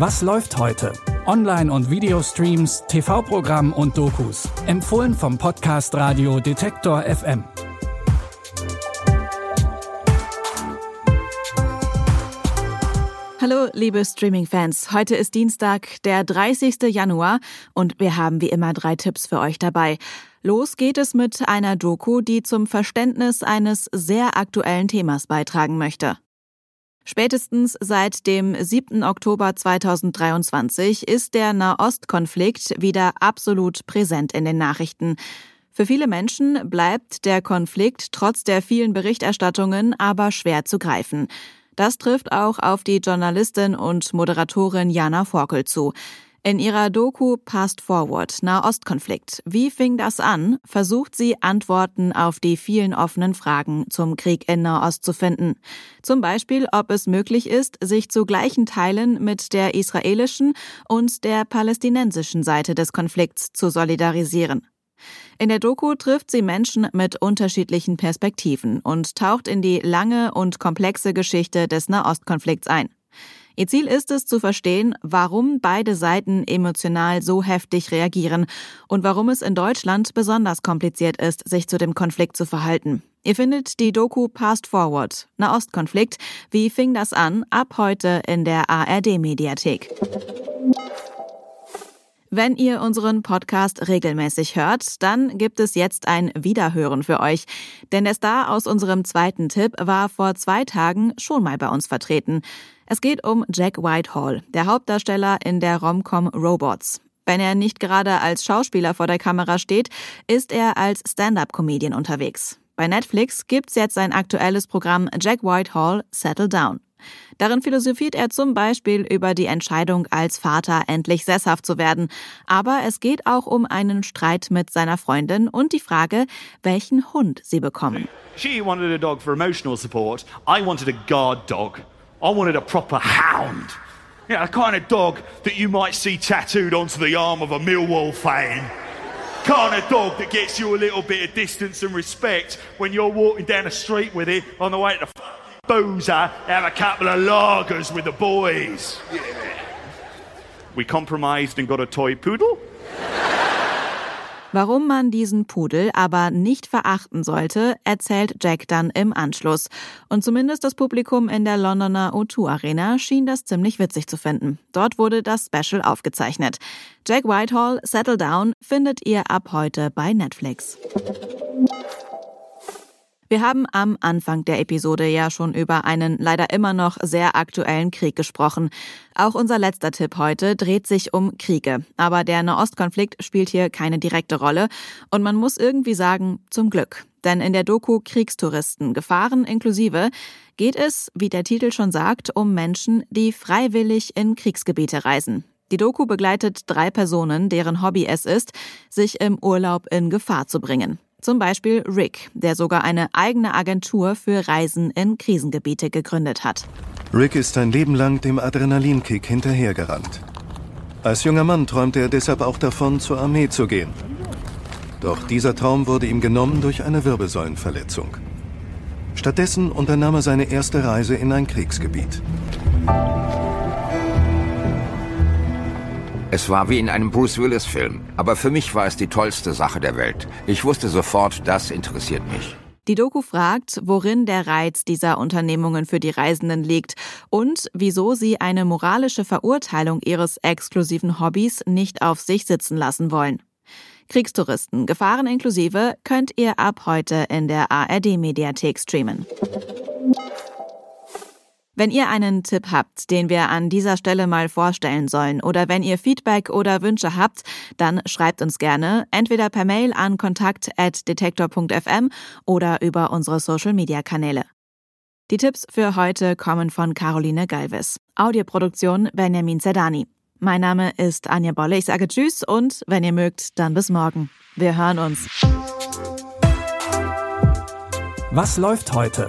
Was läuft heute? Online- und Videostreams, TV-Programm und Dokus. Empfohlen vom Podcast Radio Detektor FM. Hallo, liebe Streaming-Fans. Heute ist Dienstag, der 30. Januar und wir haben wie immer drei Tipps für euch dabei. Los geht es mit einer Doku, die zum Verständnis eines sehr aktuellen Themas beitragen möchte. Spätestens seit dem 7. Oktober 2023 ist der Nahostkonflikt wieder absolut präsent in den Nachrichten. Für viele Menschen bleibt der Konflikt trotz der vielen Berichterstattungen aber schwer zu greifen. Das trifft auch auf die Journalistin und Moderatorin Jana Forkel zu. In ihrer Doku Past Forward Nahostkonflikt Wie fing das an? versucht sie Antworten auf die vielen offenen Fragen zum Krieg in Nahost zu finden. Zum Beispiel, ob es möglich ist, sich zu gleichen Teilen mit der israelischen und der palästinensischen Seite des Konflikts zu solidarisieren. In der Doku trifft sie Menschen mit unterschiedlichen Perspektiven und taucht in die lange und komplexe Geschichte des Nahostkonflikts ein. Ihr Ziel ist es zu verstehen, warum beide Seiten emotional so heftig reagieren und warum es in Deutschland besonders kompliziert ist, sich zu dem Konflikt zu verhalten. Ihr findet die Doku Past Forward, Nahostkonflikt, wie fing das an, ab heute in der ARD Mediathek. Wenn ihr unseren Podcast regelmäßig hört, dann gibt es jetzt ein Wiederhören für euch. Denn der Star aus unserem zweiten Tipp war vor zwei Tagen schon mal bei uns vertreten. Es geht um Jack Whitehall, der Hauptdarsteller in der Romcom Robots. Wenn er nicht gerade als Schauspieler vor der Kamera steht, ist er als Stand-up-Comedian unterwegs. Bei Netflix gibt's jetzt sein aktuelles Programm Jack Whitehall Settle Down. Darin philosophiert er zum Beispiel über die Entscheidung, als Vater endlich sesshaft zu werden. Aber es geht auch um einen Streit mit seiner Freundin und die Frage, welchen Hund sie bekommen. She wanted a dog for emotional support. I wanted a guard dog. I wanted a proper hound. Yeah, a kind of dog that you might see tattooed onto the arm of a Millwall fan. Kind of dog that gets you a little bit of distance and respect when you're walking down the street with it on the way to the boozer, have a couple of lagers with the boys. Yeah. We compromised and got a toy poodle. Warum man diesen Pudel aber nicht verachten sollte, erzählt Jack dann im Anschluss. Und zumindest das Publikum in der Londoner O2 Arena schien das ziemlich witzig zu finden. Dort wurde das Special aufgezeichnet. Jack Whitehall, Settle Down findet ihr ab heute bei Netflix. Wir haben am Anfang der Episode ja schon über einen leider immer noch sehr aktuellen Krieg gesprochen. Auch unser letzter Tipp heute dreht sich um Kriege. Aber der Nahostkonflikt spielt hier keine direkte Rolle. Und man muss irgendwie sagen, zum Glück. Denn in der Doku Kriegstouristen, Gefahren inklusive, geht es, wie der Titel schon sagt, um Menschen, die freiwillig in Kriegsgebiete reisen. Die Doku begleitet drei Personen, deren Hobby es ist, sich im Urlaub in Gefahr zu bringen. Zum Beispiel Rick, der sogar eine eigene Agentur für Reisen in Krisengebiete gegründet hat. Rick ist sein Leben lang dem Adrenalinkick hinterhergerannt. Als junger Mann träumte er deshalb auch davon, zur Armee zu gehen. Doch dieser Traum wurde ihm genommen durch eine Wirbelsäulenverletzung. Stattdessen unternahm er seine erste Reise in ein Kriegsgebiet. Es war wie in einem Bruce Willis-Film, aber für mich war es die tollste Sache der Welt. Ich wusste sofort, das interessiert mich. Die Doku fragt, worin der Reiz dieser Unternehmungen für die Reisenden liegt und wieso sie eine moralische Verurteilung ihres exklusiven Hobbys nicht auf sich sitzen lassen wollen. Kriegstouristen, Gefahren inklusive, könnt ihr ab heute in der ARD-Mediathek streamen. Wenn ihr einen Tipp habt, den wir an dieser Stelle mal vorstellen sollen, oder wenn ihr Feedback oder Wünsche habt, dann schreibt uns gerne entweder per Mail an kontakt@detektor.fm oder über unsere Social Media Kanäle. Die Tipps für heute kommen von Caroline Galvis. Audioproduktion Benjamin Zerdani. Mein Name ist Anja Bolle. Ich sage Tschüss und wenn ihr mögt, dann bis morgen. Wir hören uns. Was läuft heute?